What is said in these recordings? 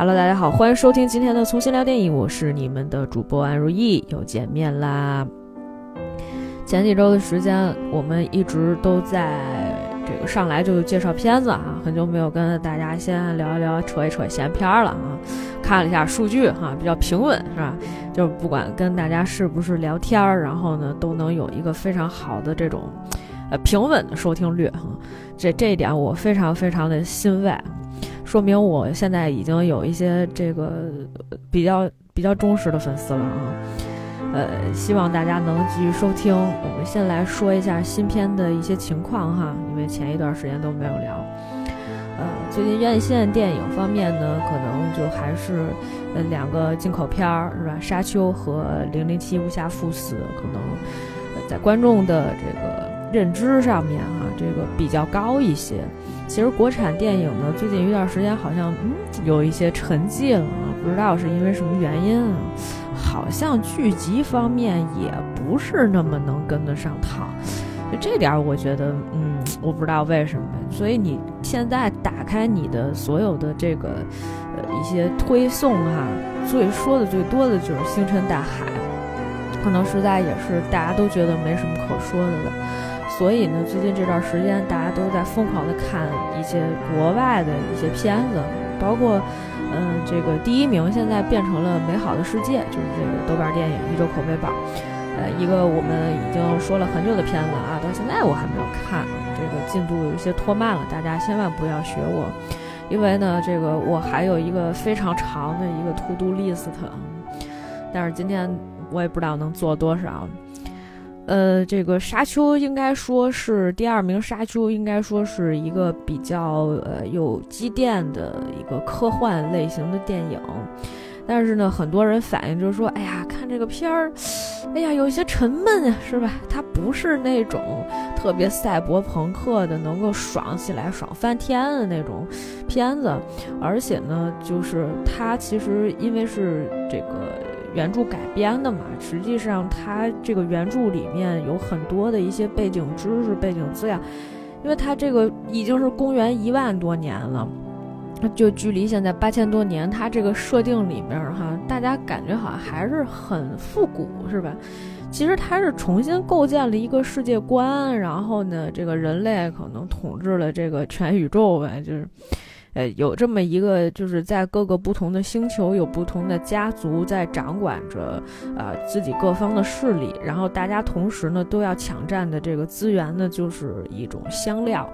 Hello，大家好，欢迎收听今天的重新聊电影，我是你们的主播安如意，又见面啦。前几周的时间，我们一直都在这个上来就介绍片子啊，很久没有跟大家先聊一聊、扯一扯闲篇了啊。看了一下数据哈，比较平稳是吧？就是不管跟大家是不是聊天，然后呢都能有一个非常好的这种呃平稳的收听率哈。这这一点我非常非常的欣慰。说明我现在已经有一些这个比较比较忠实的粉丝了啊，呃，希望大家能继续收听。我们先来说一下新片的一些情况哈，因为前一段时间都没有聊。呃，最近院线电影方面呢，可能就还是呃两个进口片儿是吧，《沙丘》和《零零七：无暇赴死》，可能在观众的这个认知上面哈，这个比较高一些。其实国产电影呢，最近一段时间好像嗯有一些沉寂了，不知道是因为什么原因啊？好像剧集方面也不是那么能跟得上趟，就这点我觉得嗯，我不知道为什么。所以你现在打开你的所有的这个呃一些推送哈，最说的最多的就是《星辰大海》，可能实在也是大家都觉得没什么可说的了。所以呢，最近这段时间大家都在疯狂的看一些国外的一些片子，包括，嗯，这个第一名现在变成了《美好的世界》，就是这个豆瓣电影一周口碑榜，呃，一个我们已经说了很久的片子啊，到现在我还没有看，这个进度有一些拖慢了，大家千万不要学我，因为呢，这个我还有一个非常长的一个 to do list，但是今天我也不知道能做多少。呃，这个《沙丘》应该说是第二名，《沙丘》应该说是一个比较呃有积淀的一个科幻类型的电影，但是呢，很多人反映就是说，哎呀，看这个片儿，哎呀，有些沉闷啊，是吧？它不是那种特别赛博朋克的，能够爽起来、爽翻天的那种片子，而且呢，就是它其实因为是这个。原著改编的嘛，实际上它这个原著里面有很多的一些背景知识、背景资料，因为它这个已经是公元一万多年了，就距离现在八千多年，它这个设定里面哈，大家感觉好像还是很复古，是吧？其实它是重新构建了一个世界观，然后呢，这个人类可能统治了这个全宇宙呗，就是。呃，有这么一个，就是在各个不同的星球，有不同的家族在掌管着，呃，自己各方的势力。然后大家同时呢，都要抢占的这个资源呢，就是一种香料。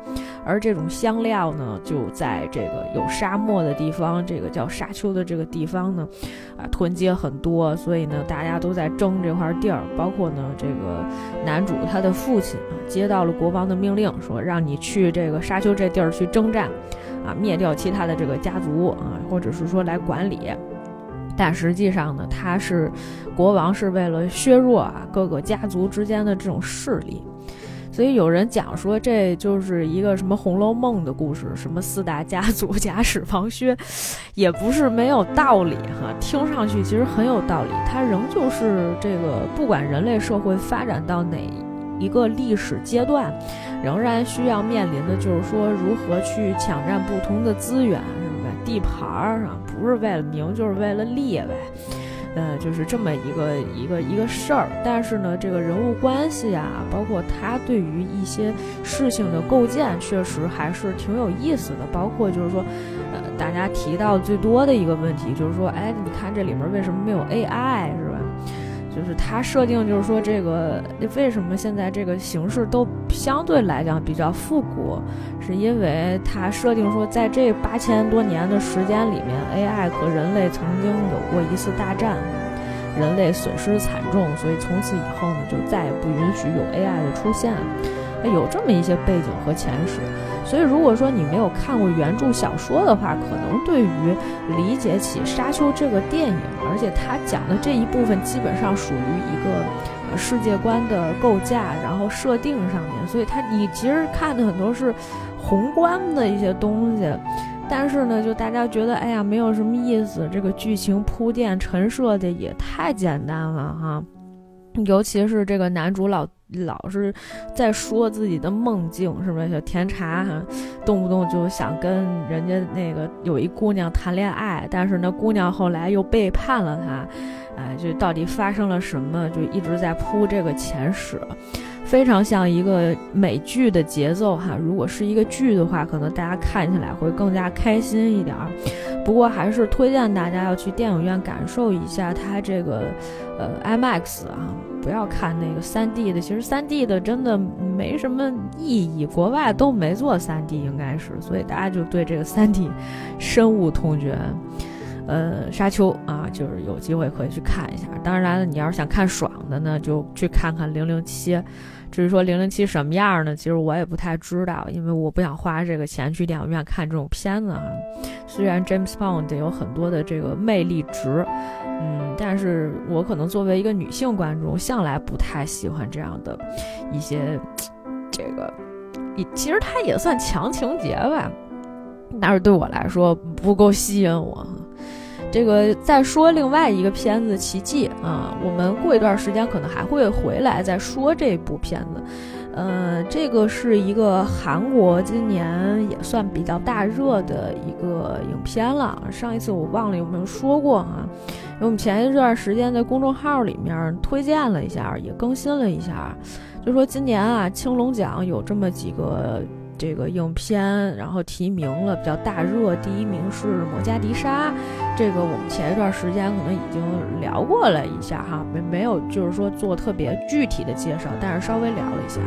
而这种香料呢，就在这个有沙漠的地方，这个叫沙丘的这个地方呢，啊，囤积很多。所以呢，大家都在争这块地儿。包括呢，这个男主他的父亲啊，接到了国王的命令，说让你去这个沙丘这地儿去征战。啊，灭掉其他的这个家族啊，或者是说来管理，但实际上呢，他是国王是为了削弱啊各个家族之间的这种势力，所以有人讲说这就是一个什么《红楼梦》的故事，什么四大家族 假使王薛，也不是没有道理哈，听上去其实很有道理，它仍旧是这个不管人类社会发展到哪一个历史阶段。仍然需要面临的就是说，如何去抢占不同的资源，是吧？地盘儿啊，不是为了名，就是为了利呗。呃，就是这么一个一个一个事儿。但是呢，这个人物关系啊，包括他对于一些事情的构建，确实还是挺有意思的。包括就是说，呃，大家提到最多的一个问题，就是说，哎，你看这里面为什么没有 AI，是？就是它设定，就是说这个为什么现在这个形式都相对来讲比较复古，是因为它设定说，在这八千多年的时间里面，AI 和人类曾经有过一次大战，人类损失惨重，所以从此以后呢，就再也不允许有 AI 的出现。有这么一些背景和前史，所以如果说你没有看过原著小说的话，可能对于理解起《沙丘》这个电影，而且它讲的这一部分基本上属于一个世界观的构架，然后设定上面，所以它你其实看的很多是宏观的一些东西，但是呢，就大家觉得哎呀没有什么意思，这个剧情铺垫陈设的也太简单了哈。尤其是这个男主老老是在说自己的梦境，是不是？小甜茶哈，动不动就想跟人家那个有一姑娘谈恋爱，但是那姑娘后来又背叛了他，哎，就到底发生了什么？就一直在铺这个前史。非常像一个美剧的节奏哈，如果是一个剧的话，可能大家看起来会更加开心一点儿。不过还是推荐大家要去电影院感受一下它这个，呃，IMAX 啊，不要看那个 3D 的。其实 3D 的真的没什么意义，国外都没做 3D，应该是，所以大家就对这个 3D 深恶痛绝。呃，沙丘啊，就是有机会可以去看一下。当然了，你要是想看爽的呢，就去看看零零七。至于说零零七什么样呢？其实我也不太知道，因为我不想花这个钱去电影院看这种片子啊。虽然 James Bond 有很多的这个魅力值，嗯，但是我可能作为一个女性观众，向来不太喜欢这样的一些这个，也其实它也算强情节吧，但是对我来说不够吸引我。这个再说另外一个片子《奇迹》啊，我们过一段时间可能还会回来再说这部片子。呃，这个是一个韩国今年也算比较大热的一个影片了。上一次我忘了有没有说过啊？因为我们前一段时间在公众号里面推荐了一下，也更新了一下，就说今年啊青龙奖有这么几个。这个影片，然后提名了比较大热，第一名是《摩加迪沙》，这个我们前一段时间可能已经聊过了一下哈，没没有就是说做特别具体的介绍，但是稍微聊了一下。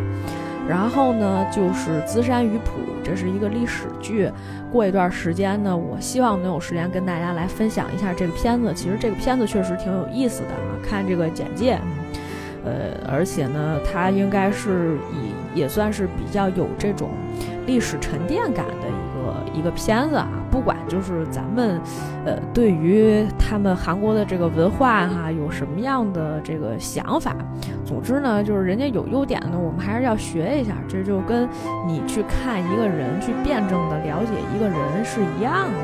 然后呢，就是《资山鱼谱》，这是一个历史剧。过一段时间呢，我希望能有时间跟大家来分享一下这个片子。其实这个片子确实挺有意思的啊，看这个简介。呃，而且呢，它应该是以也算是比较有这种历史沉淀感的一个一个片子啊。不管就是咱们，呃，对于他们韩国的这个文化哈，有什么样的这个想法，总之呢，就是人家有优点呢，我们还是要学一下。这就跟你去看一个人，去辩证的了解一个人是一样的。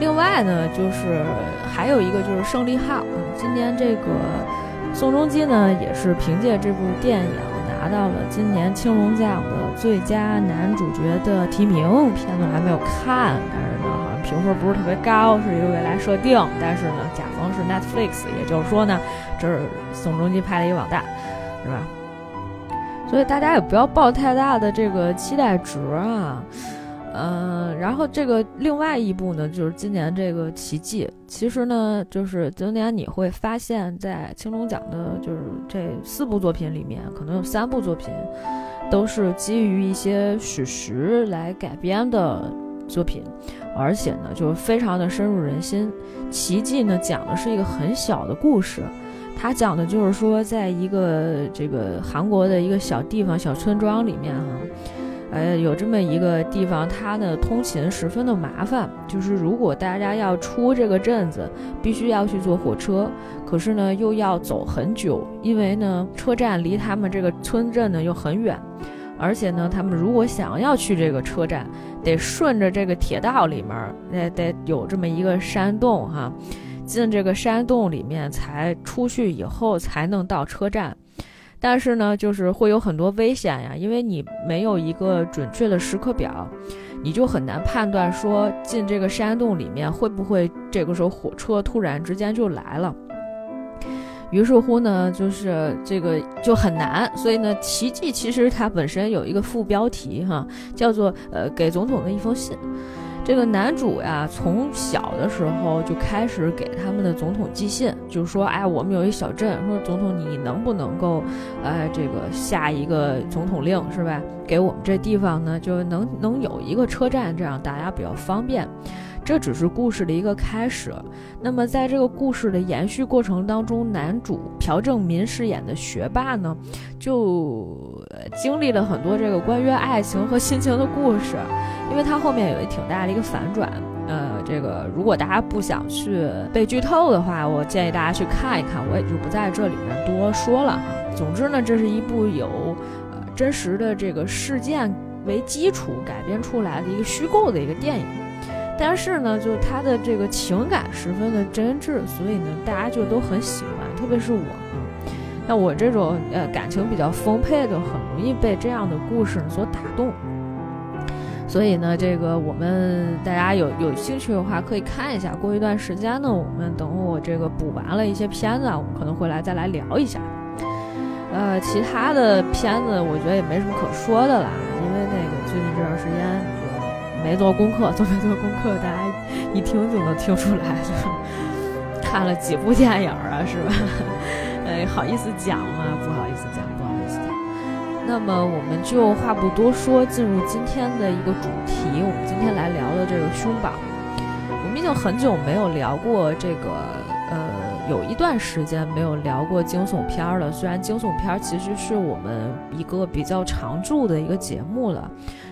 另外呢，就是还有一个就是胜利号，今年这个。宋仲基呢，也是凭借这部电影拿到了今年青龙奖的最佳男主角的提名。片子还没有看，但是呢，好像评分不是特别高，是一个未来设定。但是呢，甲方是 Netflix，也就是说呢，这是宋仲基拍的一个网大，是吧？所以大家也不要抱太大的这个期待值啊。嗯，然后这个另外一部呢，就是今年这个《奇迹》。其实呢，就是今年你会发现，在青龙奖的，就是这四部作品里面，可能有三部作品都是基于一些史实来改编的作品，而且呢，就是非常的深入人心。《奇迹》呢，讲的是一个很小的故事，它讲的就是说，在一个这个韩国的一个小地方、小村庄里面，哈。呃，有这么一个地方，它呢通勤十分的麻烦，就是如果大家要出这个镇子，必须要去坐火车，可是呢又要走很久，因为呢车站离他们这个村镇呢又很远，而且呢他们如果想要去这个车站，得顺着这个铁道里面，得得有这么一个山洞哈，进这个山洞里面才出去以后才能到车站。但是呢，就是会有很多危险呀，因为你没有一个准确的时刻表，你就很难判断说进这个山洞里面会不会这个时候火车突然之间就来了。于是乎呢，就是这个就很难。所以呢，奇迹其实它本身有一个副标题哈，叫做呃给总统的一封信。这个男主呀，从小的时候就开始给他们的总统寄信，就是说，哎，我们有一小镇，说总统你能不能够，呃，这个下一个总统令是吧？给我们这地方呢，就能能有一个车站，这样大家比较方便。这只是故事的一个开始。那么，在这个故事的延续过程当中，男主朴正民饰演的学霸呢，就经历了很多这个关于爱情和亲情的故事。因为他后面有一挺大的一个反转。呃，这个如果大家不想去被剧透的话，我建议大家去看一看，我也就不在这里面多说了哈。总之呢，这是一部有呃真实的这个事件为基础改编出来的一个虚构的一个电影。但是呢，就他的这个情感十分的真挚，所以呢，大家就都很喜欢，特别是我啊。像我这种呃感情比较丰沛的，很容易被这样的故事所打动。所以呢，这个我们大家有有兴趣的话，可以看一下。过一段时间呢，我们等我这个补完了一些片子，我们可能会来再来聊一下。呃，其他的片子我觉得也没什么可说的啦，因为那个最近这段时间没做功课，做没做功课，大家一听就能听出来，就是看了几部电影啊，是吧？呃，好意思讲吗？不好意思讲。不好意思讲那么我们就话不多说，进入今天的一个主题。我们今天来聊的这个胸榜，我们已经很久没有聊过这个，呃，有一段时间没有聊过惊悚片了。虽然惊悚片其实是我们一个比较常驻的一个节目了，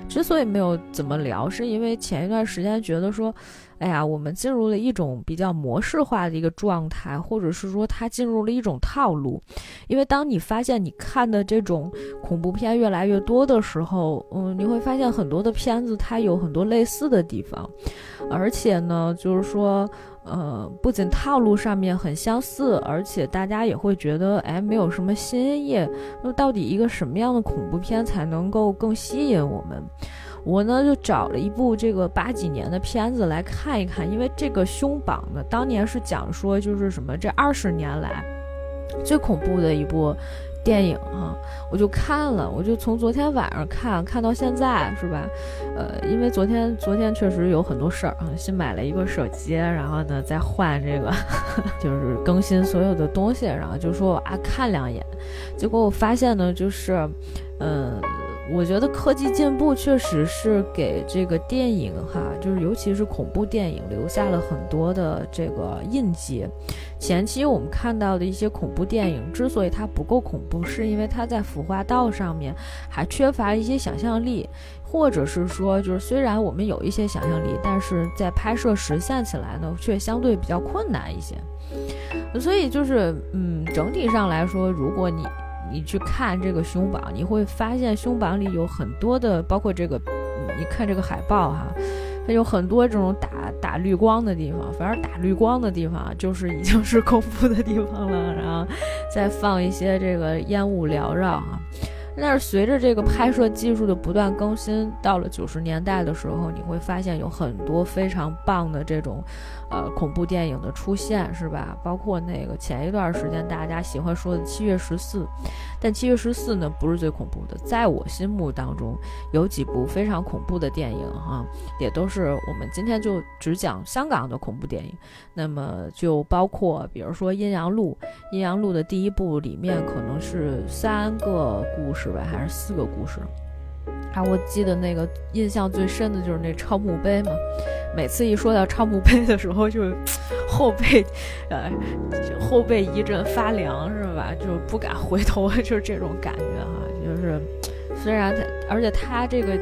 之所以没有怎么聊，是因为前一段时间觉得说。哎呀，我们进入了一种比较模式化的一个状态，或者是说它进入了一种套路。因为当你发现你看的这种恐怖片越来越多的时候，嗯，你会发现很多的片子它有很多类似的地方，而且呢，就是说，呃，不仅套路上面很相似，而且大家也会觉得，哎，没有什么新意。那到底一个什么样的恐怖片才能够更吸引我们？我呢就找了一部这个八几年的片子来看一看，因为这个凶榜呢，当年是讲说就是什么这二十年来最恐怖的一部电影哈，我就看了，我就从昨天晚上看看到现在是吧？呃，因为昨天昨天确实有很多事儿啊，新买了一个手机，然后呢再换这个，就是更新所有的东西，然后就说啊看两眼，结果我发现呢就是，嗯。我觉得科技进步确实是给这个电影哈，就是尤其是恐怖电影留下了很多的这个印记。前期我们看到的一些恐怖电影之所以它不够恐怖，是因为它在服化道上面还缺乏一些想象力，或者是说，就是虽然我们有一些想象力，但是在拍摄实现起来呢，却相对比较困难一些。所以就是，嗯，整体上来说，如果你你去看这个胸榜，你会发现胸榜里有很多的，包括这个，你看这个海报哈，它有很多这种打打绿光的地方。反正打绿光的地方就是已经是恐怖的地方了，然后再放一些这个烟雾缭绕哈。但是随着这个拍摄技术的不断更新，到了九十年代的时候，你会发现有很多非常棒的这种。呃，恐怖电影的出现是吧？包括那个前一段时间大家喜欢说的《七月十四》，但《七月十四》呢不是最恐怖的，在我心目当中有几部非常恐怖的电影哈，也都是我们今天就只讲香港的恐怖电影。那么就包括比如说《阴阳路》，《阴阳路》的第一部里面可能是三个故事吧，还是四个故事？啊，我记得那个印象最深的就是那超墓碑嘛。每次一说到超墓碑的时候，就后背，呃，后背一阵发凉，是吧？就不敢回头，就是这种感觉哈。就是虽然他，而且他这个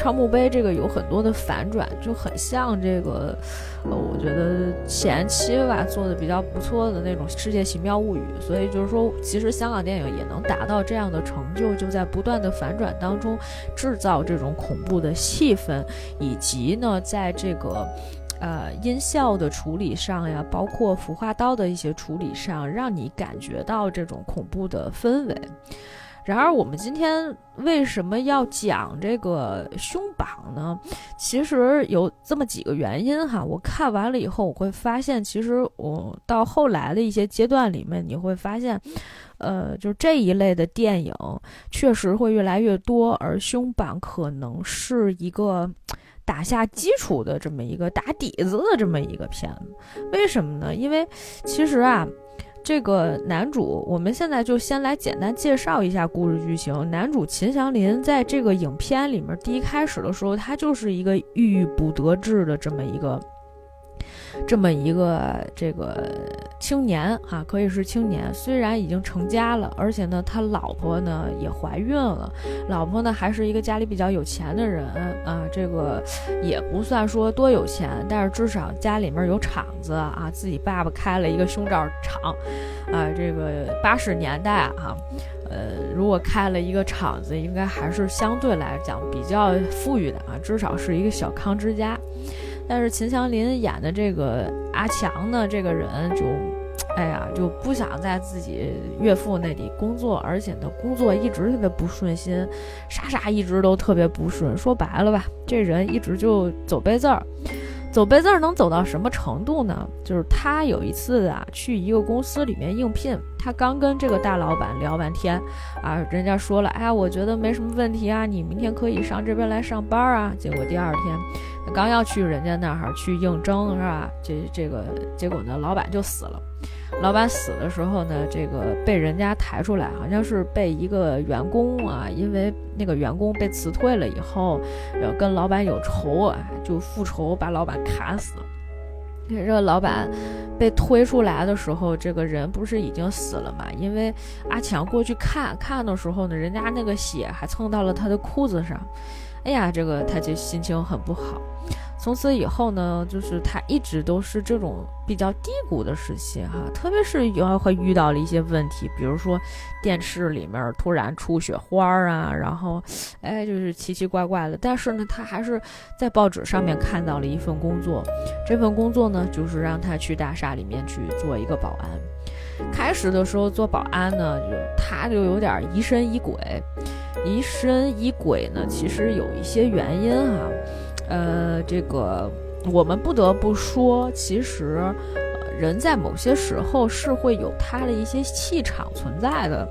超墓碑这个有很多的反转，就很像这个，呃，我觉得前期吧做的比较不错的那种《世界奇妙物语》。所以就是说，其实香港电影也能达到这样的成就，就在不断的反转当中制造这种恐怖的气氛，以及呢，在这个。呃，音效的处理上呀，包括腐化刀的一些处理上，让你感觉到这种恐怖的氛围。然而，我们今天为什么要讲这个胸榜呢？其实有这么几个原因哈。我看完了以后，我会发现，其实我到后来的一些阶段里面，你会发现，呃，就这一类的电影确实会越来越多，而胸榜可能是一个。打下基础的这么一个打底子的这么一个片子，为什么呢？因为其实啊，这个男主，我们现在就先来简单介绍一下故事剧情。男主秦祥林在这个影片里面，第一开始的时候，他就是一个郁郁不得志的这么一个。这么一个这个青年哈，可以是青年，虽然已经成家了，而且呢，他老婆呢也怀孕了，老婆呢还是一个家里比较有钱的人啊，这个也不算说多有钱，但是至少家里面有厂子啊，自己爸爸开了一个胸罩厂，啊，这个八十年代啊，呃，如果开了一个厂子，应该还是相对来讲比较富裕的啊，至少是一个小康之家。但是秦祥林演的这个阿强呢，这个人就哎呀，就不想在自己岳父那里工作，而且呢，工作一直特别不顺心，啥啥一直都特别不顺。说白了吧，这人一直就走背字儿。走背字儿能走到什么程度呢？就是他有一次啊，去一个公司里面应聘，他刚跟这个大老板聊完天，啊，人家说了，哎呀，我觉得没什么问题啊，你明天可以上这边来上班啊。结果第二天，刚要去人家那儿去应征，是吧？这这个结果呢，老板就死了。老板死的时候呢，这个被人家抬出来，好像是被一个员工啊，因为那个员工被辞退了以后，要跟老板有仇啊，就复仇把老板砍死。这个老板被推出来的时候，这个人不是已经死了嘛？因为阿强过去看看的时候呢，人家那个血还蹭到了他的裤子上，哎呀，这个他就心情很不好。从此以后呢，就是他一直都是这种比较低谷的时期哈，特别是有会遇到了一些问题，比如说电视里面突然出雪花啊，然后，哎，就是奇奇怪怪的。但是呢，他还是在报纸上面看到了一份工作，这份工作呢，就是让他去大厦里面去做一个保安。开始的时候做保安呢，就他就有点疑神疑鬼，疑神疑鬼呢，其实有一些原因哈。呃，这个我们不得不说，其实，人在某些时候是会有他的一些气场存在的。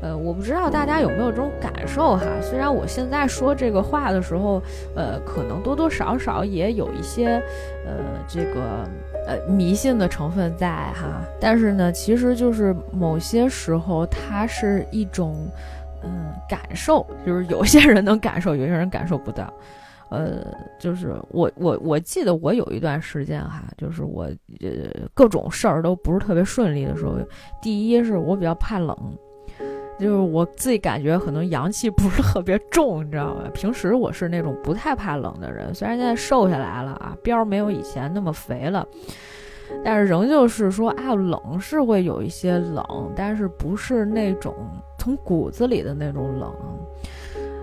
呃，我不知道大家有没有这种感受哈。虽然我现在说这个话的时候，呃，可能多多少少也有一些，呃，这个呃迷信的成分在哈。但是呢，其实就是某些时候，它是一种嗯感受，就是有些人能感受，有些人感受不到。呃，就是我我我记得我有一段时间哈，就是我呃各种事儿都不是特别顺利的时候，第一是我比较怕冷，就是我自己感觉可能阳气不是特别重，你知道吧？平时我是那种不太怕冷的人，虽然现在瘦下来了啊，膘没有以前那么肥了，但是仍旧是说啊，冷是会有一些冷，但是不是那种从骨子里的那种冷。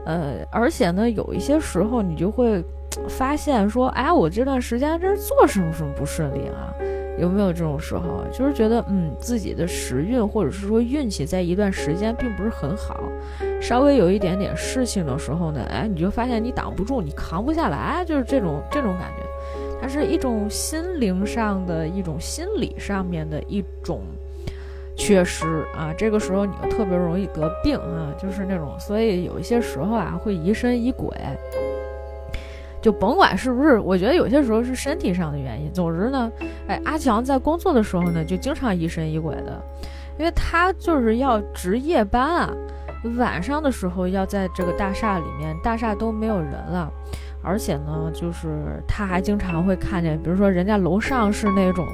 呃，而且呢，有一些时候你就会发现说，哎，我这段时间这是做什么什么不顺利啊？有没有这种时候？就是觉得，嗯，自己的时运或者是说运气在一段时间并不是很好，稍微有一点点事情的时候呢，哎，你就发现你挡不住，你扛不下来，就是这种这种感觉，它是一种心灵上的一种心理上面的一种。缺失啊，这个时候你就特别容易得病啊，就是那种，所以有一些时候啊会疑神疑鬼，就甭管是不是，我觉得有些时候是身体上的原因。总之呢，哎，阿强在工作的时候呢就经常疑神疑鬼的，因为他就是要值夜班啊，晚上的时候要在这个大厦里面，大厦都没有人了，而且呢，就是他还经常会看见，比如说人家楼上是那种。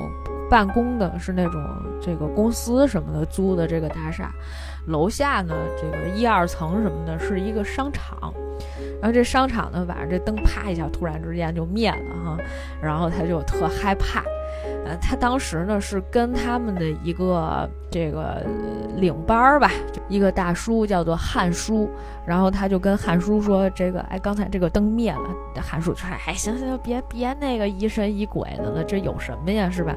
办公的是那种这个公司什么的租的这个大厦，楼下呢这个一二层什么的是一个商场，然后这商场呢晚上这灯啪一下突然之间就灭了哈，然后他就特害怕。呃，他当时呢是跟他们的一个这个领班儿吧，一个大叔叫做汉叔，然后他就跟汉叔说：“这个，哎，刚才这个灯灭了。”汉叔说：“哎，行行行，别别那个疑神疑鬼的了，这有什么呀，是吧？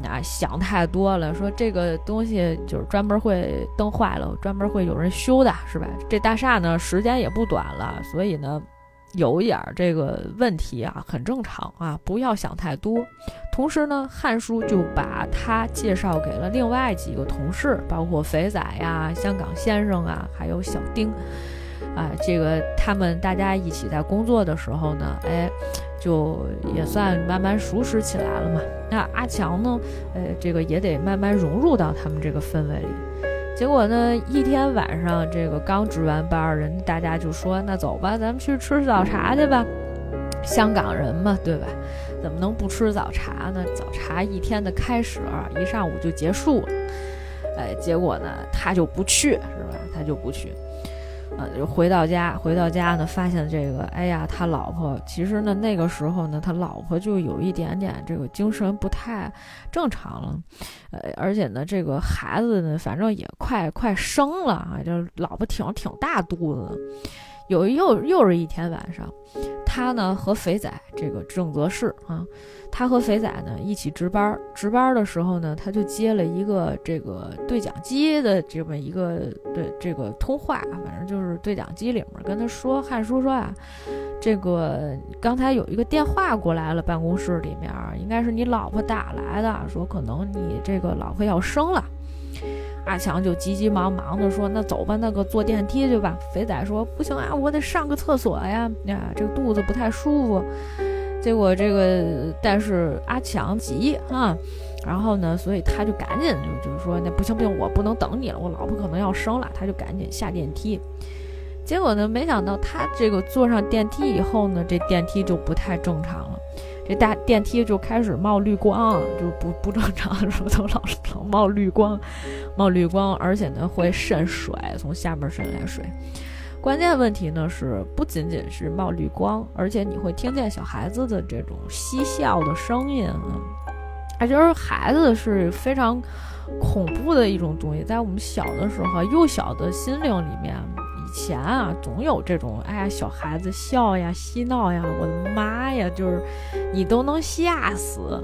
那想太多了。说这个东西就是专门会灯坏了，专门会有人修的，是吧？这大厦呢时间也不短了，所以呢。”有一点这个问题啊，很正常啊，不要想太多。同时呢，汉叔就把他介绍给了另外几个同事，包括肥仔呀、香港先生啊，还有小丁，啊，这个他们大家一起在工作的时候呢，哎，就也算慢慢熟识起来了嘛。那阿强呢，呃，这个也得慢慢融入到他们这个氛围里。结果呢，一天晚上，这个刚值完班，人大家就说：“那走吧，咱们去吃早茶去吧。”香港人嘛，对吧？怎么能不吃早茶呢？早茶一天的开始，一上午就结束了。哎，结果呢，他就不去，是吧？他就不去。呃，就回到家，回到家呢，发现这个，哎呀，他老婆其实呢，那个时候呢，他老婆就有一点点这个精神不太正常了，呃，而且呢，这个孩子呢，反正也快快生了啊，就老婆挺挺大肚子。有又又是一天晚上。他呢和肥仔这个郑则仕啊，他和肥仔呢一起值班，值班的时候呢，他就接了一个这个对讲机的这么一个对这个通话，反正就是对讲机里面跟他说，汉叔说啊，这个刚才有一个电话过来了，办公室里面应该是你老婆打来的，说可能你这个老婆要生了。阿强就急急忙忙的说：“那走吧，那个坐电梯去吧。”肥仔说：“不行啊，我得上个厕所呀，呀，这个肚子不太舒服。”结果这个，但是阿强急啊，然后呢，所以他就赶紧就就是说：“那不行不行，我不能等你了，我老婆可能要生了。”他就赶紧下电梯。结果呢，没想到他这个坐上电梯以后呢，这电梯就不太正常了。这大电梯就开始冒绿光，就不不正常的时候都老老冒绿光，冒绿光，而且呢会渗水，从下面渗来水。关键问题呢是不仅仅是冒绿光，而且你会听见小孩子的这种嬉笑的声音啊，而且孩子是非常恐怖的一种东西，在我们小的时候，幼小的心灵里面。以前啊，总有这种哎呀，小孩子笑呀、嬉闹呀，我的妈呀，就是你都能吓死，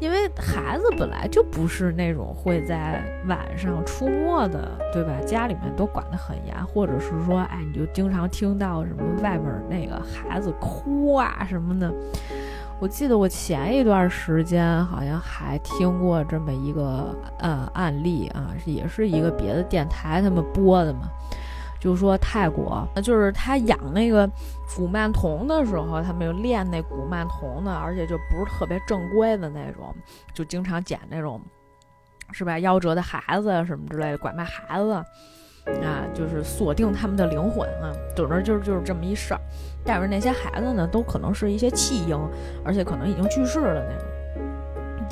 因为孩子本来就不是那种会在晚上出没的，对吧？家里面都管得很严，或者是说，哎，你就经常听到什么外面那个孩子哭啊什么的。我记得我前一段时间好像还听过这么一个呃案例啊，也是一个别的电台他们播的嘛。就说泰国，就是他养那个古曼童的时候，他们就练那古曼童的，而且就不是特别正规的那种，就经常捡那种，是吧？夭折的孩子啊什么之类的，拐卖孩子，啊，就是锁定他们的灵魂啊，总之就是就是这么一事儿。但是那些孩子呢，都可能是一些弃婴，而且可能已经去世了那种。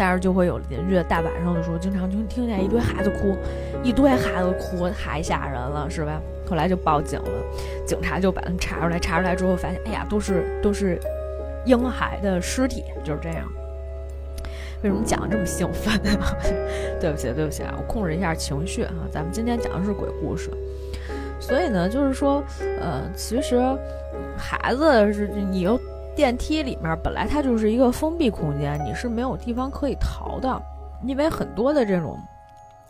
但是就会有邻居大晚上的时候，经常就听见一堆孩子哭，一堆孩子哭，太吓人了，是吧？后来就报警了，警察就把他们查出来，查出来之后发现，哎呀，都是都是婴孩的尸体，就是这样。为什么讲的这么兴奋呢？对不起，对不起啊，我控制一下情绪哈。咱们今天讲的是鬼故事，所以呢，就是说，呃，其实孩子是你又电梯里面本来它就是一个封闭空间，你是没有地方可以逃的，因为很多的这种。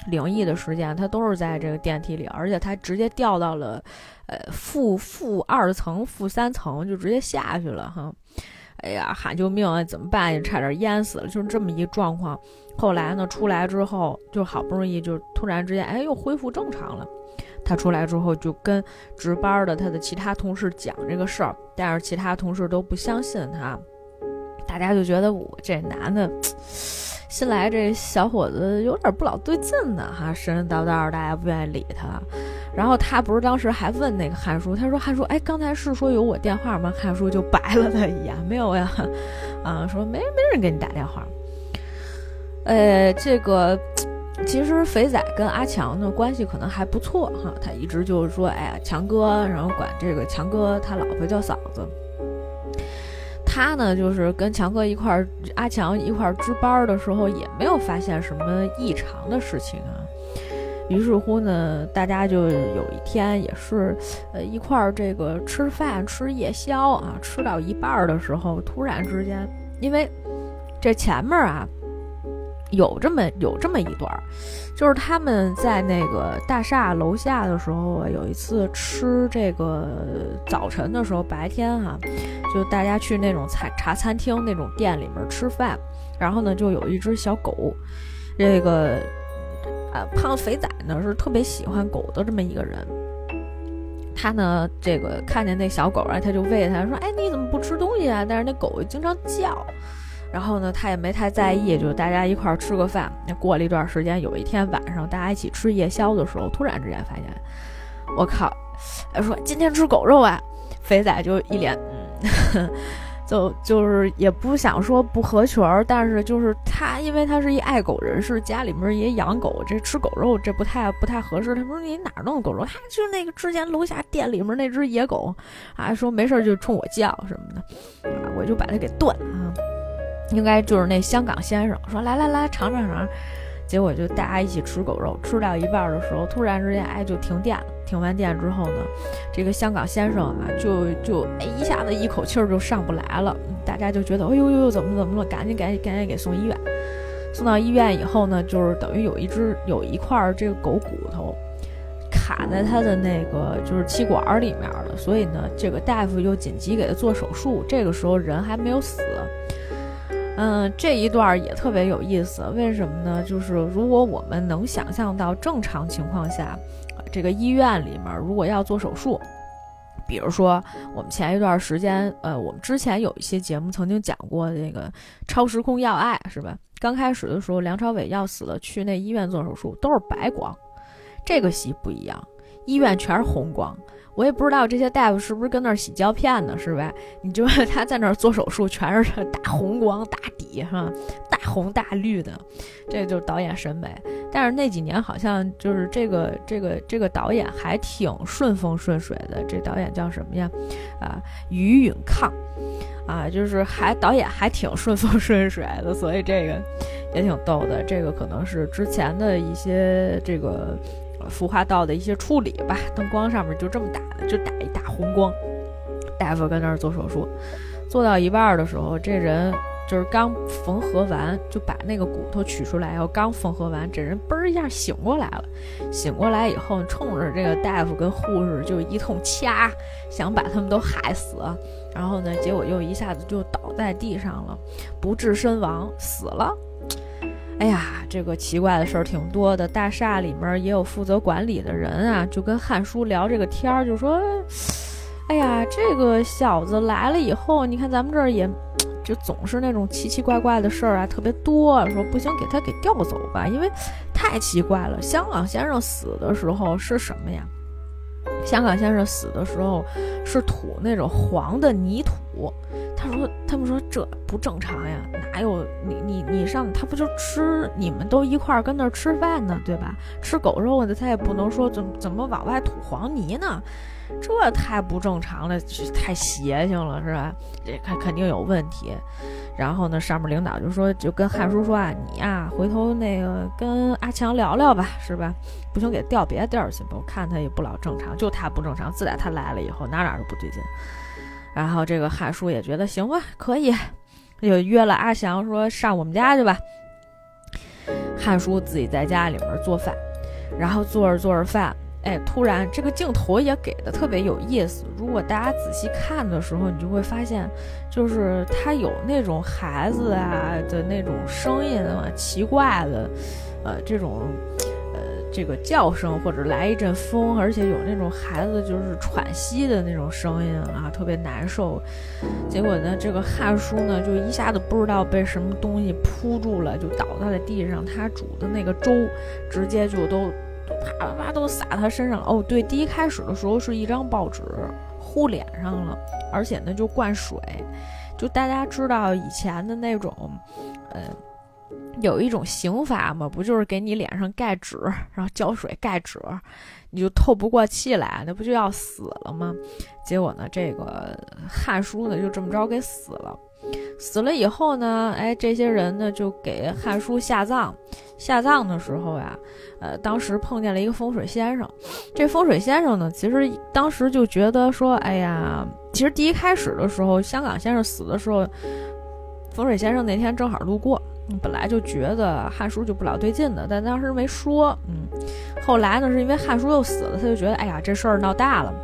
灵异的事件，它都是在这个电梯里，而且它直接掉到了，呃，负负二层、负三层，就直接下去了哈。哎呀，喊救命啊！怎么办？差点淹死了，就是这么一状况。后来呢，出来之后，就好不容易就突然之间，哎，又恢复正常了。他出来之后，就跟值班的他的其他同事讲这个事儿，但是其他同事都不相信他，大家就觉得我这男的。新来这小伙子有点不老对劲呢，哈，神神叨叨，大家不愿意理他。然后他不是当时还问那个汉叔，他说：“汉叔，哎，刚才是说有我电话吗？”汉叔就白了他一眼，没有呀，啊，说没没人给你打电话。呃，这个其实肥仔跟阿强的关系可能还不错哈，他一直就是说，哎呀，强哥，然后管这个强哥他老婆叫嫂子。他呢，就是跟强哥一块儿，阿强一块儿值班的时候，也没有发现什么异常的事情啊。于是乎呢，大家就有一天也是，呃，一块儿这个吃饭吃夜宵啊，吃到一半的时候，突然之间，因为这前面啊。有这么有这么一段儿，就是他们在那个大厦楼下的时候，有一次吃这个早晨的时候，白天哈，就大家去那种茶茶餐厅那种店里面吃饭，然后呢，就有一只小狗，这个啊胖肥仔呢是特别喜欢狗的这么一个人，他呢这个看见那小狗啊，他就喂它，说哎你怎么不吃东西啊？但是那狗经常叫。然后呢，他也没太在意，就大家一块儿吃个饭。那过了一段时间，有一天晚上，大家一起吃夜宵的时候，突然之间发现，我靠！他说今天吃狗肉啊，肥仔就一脸，嗯，就就是也不想说不合群儿，但是就是他，因为他是一爱狗人士，家里面也养狗，这吃狗肉这不太不太合适。他说你哪弄的狗肉？他就那个之前楼下店里面那只野狗，啊，说没事就冲我叫什么的，啊，我就把它给炖了。应该就是那香港先生说来来来尝尝尝，结果就大家一起吃狗肉，吃到一半的时候，突然之间，哎，就停电了。停完电之后呢，这个香港先生啊，就就哎一下子一口气儿就上不来了，大家就觉得，哎呦呦，怎么怎么了？赶紧赶紧赶紧给送医院。送到医院以后呢，就是等于有一只有一块这个狗骨头卡在他的那个就是气管里面了，所以呢，这个大夫又紧急给他做手术。这个时候人还没有死。嗯，这一段也特别有意思，为什么呢？就是如果我们能想象到正常情况下，这个医院里面如果要做手术，比如说我们前一段时间，呃，我们之前有一些节目曾经讲过那个超时空要爱，是吧？刚开始的时候，梁朝伟要死了，去那医院做手术都是白光，这个戏不一样，医院全是红光。我也不知道这些大夫是不是跟那儿洗胶片呢，是吧？你就他在那儿做手术，全是大红光、大底，哈，大红大绿的，这就是导演审美。但是那几年好像就是这个这个这个导演还挺顺风顺水的。这导演叫什么呀？啊，于允抗，啊，就是还导演还挺顺风顺水的，所以这个也挺逗的。这个可能是之前的一些这个。孵化道的一些处理吧，灯光上面就这么打的，就打一大红光。大夫跟那儿做手术，做到一半的时候，这人就是刚缝合完，就把那个骨头取出来，然后刚缝合完，这人嘣一下醒过来了。醒过来以后，冲着这个大夫跟护士就一通掐，想把他们都害死。然后呢，结果又一下子就倒在地上了，不治身亡，死了。哎呀，这个奇怪的事儿挺多的。大厦里面也有负责管理的人啊，就跟汉叔聊这个天儿，就说：“哎呀，这个小子来了以后，你看咱们这儿也，就总是那种奇奇怪怪的事儿啊，特别多。说不行，给他给调走吧，因为太奇怪了。香港先生死的时候是什么呀？香港先生死的时候是吐那种黄的泥土。”他说：“他们说这不正常呀，哪有你你你上他不就吃？你们都一块儿跟那儿吃饭呢，对吧？吃狗肉的他也不能说怎怎么往外吐黄泥呢，这太不正常了，这太邪性了，是吧？这肯肯定有问题。然后呢，上面领导就说，就跟汉叔说啊，你呀，回头那个跟阿强聊聊吧，是吧？不行，给调别的地儿去吧。我看他也不老正常，就他不正常。自打他来了以后，哪哪都不对劲。”然后这个汉叔也觉得行吧，可以，就约了阿祥说上我们家去吧。汉叔自己在家里面做饭，然后做着做着饭，哎，突然这个镜头也给的特别有意思。如果大家仔细看的时候，你就会发现，就是他有那种孩子啊的那种声音啊，奇怪的，呃，这种。这个叫声，或者来一阵风，而且有那种孩子就是喘息的那种声音啊，特别难受。结果呢，这个汉叔呢，就一下子不知道被什么东西扑住了，就倒在了地上。他煮的那个粥，直接就都都啪啪啪都洒他身上了。哦，对，第一开始的时候是一张报纸糊脸上了，而且呢就灌水，就大家知道以前的那种，呃。有一种刑罚嘛，不就是给你脸上盖纸，然后浇水盖纸，你就透不过气来，那不就要死了吗？结果呢，这个汉叔呢就这么着给死了。死了以后呢，哎，这些人呢就给汉叔下葬。下葬的时候呀，呃，当时碰见了一个风水先生。这风水先生呢，其实当时就觉得说，哎呀，其实第一开始的时候，香港先生死的时候，风水先生那天正好路过。本来就觉得汉叔就不老对劲的，但当时没说。嗯，后来呢，是因为汉叔又死了，他就觉得，哎呀，这事儿闹大了，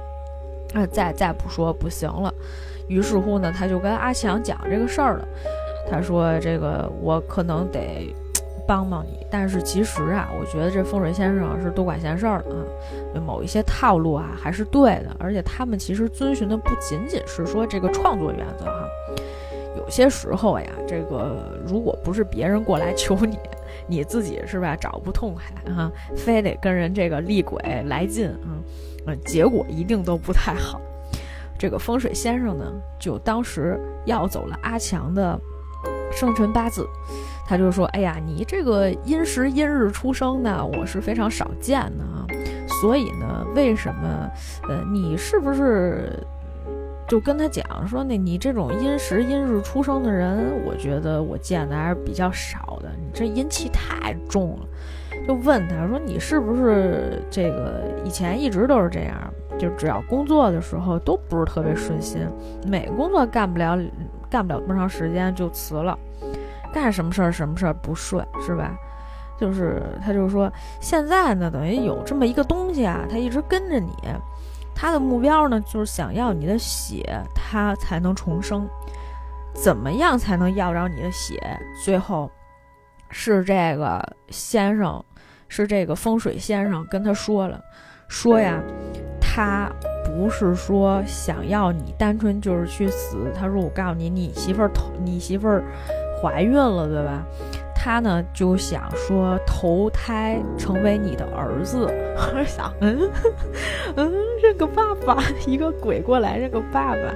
啊，再再不说不行了。于是乎呢，他就跟阿强讲这个事儿了。他说：“这个我可能得帮帮你，但是其实啊，我觉得这风水先生是多管闲事儿的啊，某一些套路啊还是对的，而且他们其实遵循的不仅仅是说这个创作原则哈。”有些时候呀，这个如果不是别人过来求你，你自己是吧找不痛快哈，非得跟人这个厉鬼来劲啊，嗯，结果一定都不太好。这个风水先生呢，就当时要走了阿强的生辰八字，他就说：“哎呀，你这个阴时阴日出生的，我是非常少见的啊，所以呢，为什么？呃，你是不是？”就跟他讲说，那你这种阴时阴日出生的人，我觉得我见的还是比较少的，你这阴气太重了。就问他说，你是不是这个以前一直都是这样？就只要工作的时候都不是特别顺心，每工作干不了，干不了多长时间就辞了，干什么事儿什么事儿不顺，是吧？就是他就说，现在呢，等于有这么一个东西啊，他一直跟着你，他的目标呢就是想要你的血，他才能重生。怎么样才能要着你的血？最后是这个先生，是这个风水先生跟他说了，说呀。他不是说想要你单纯就是去死，他说我告诉你，你媳妇儿投你媳妇儿怀孕了，对吧？他呢就想说投胎成为你的儿子，我想，嗯 嗯，认个爸爸，一个鬼过来认个爸爸，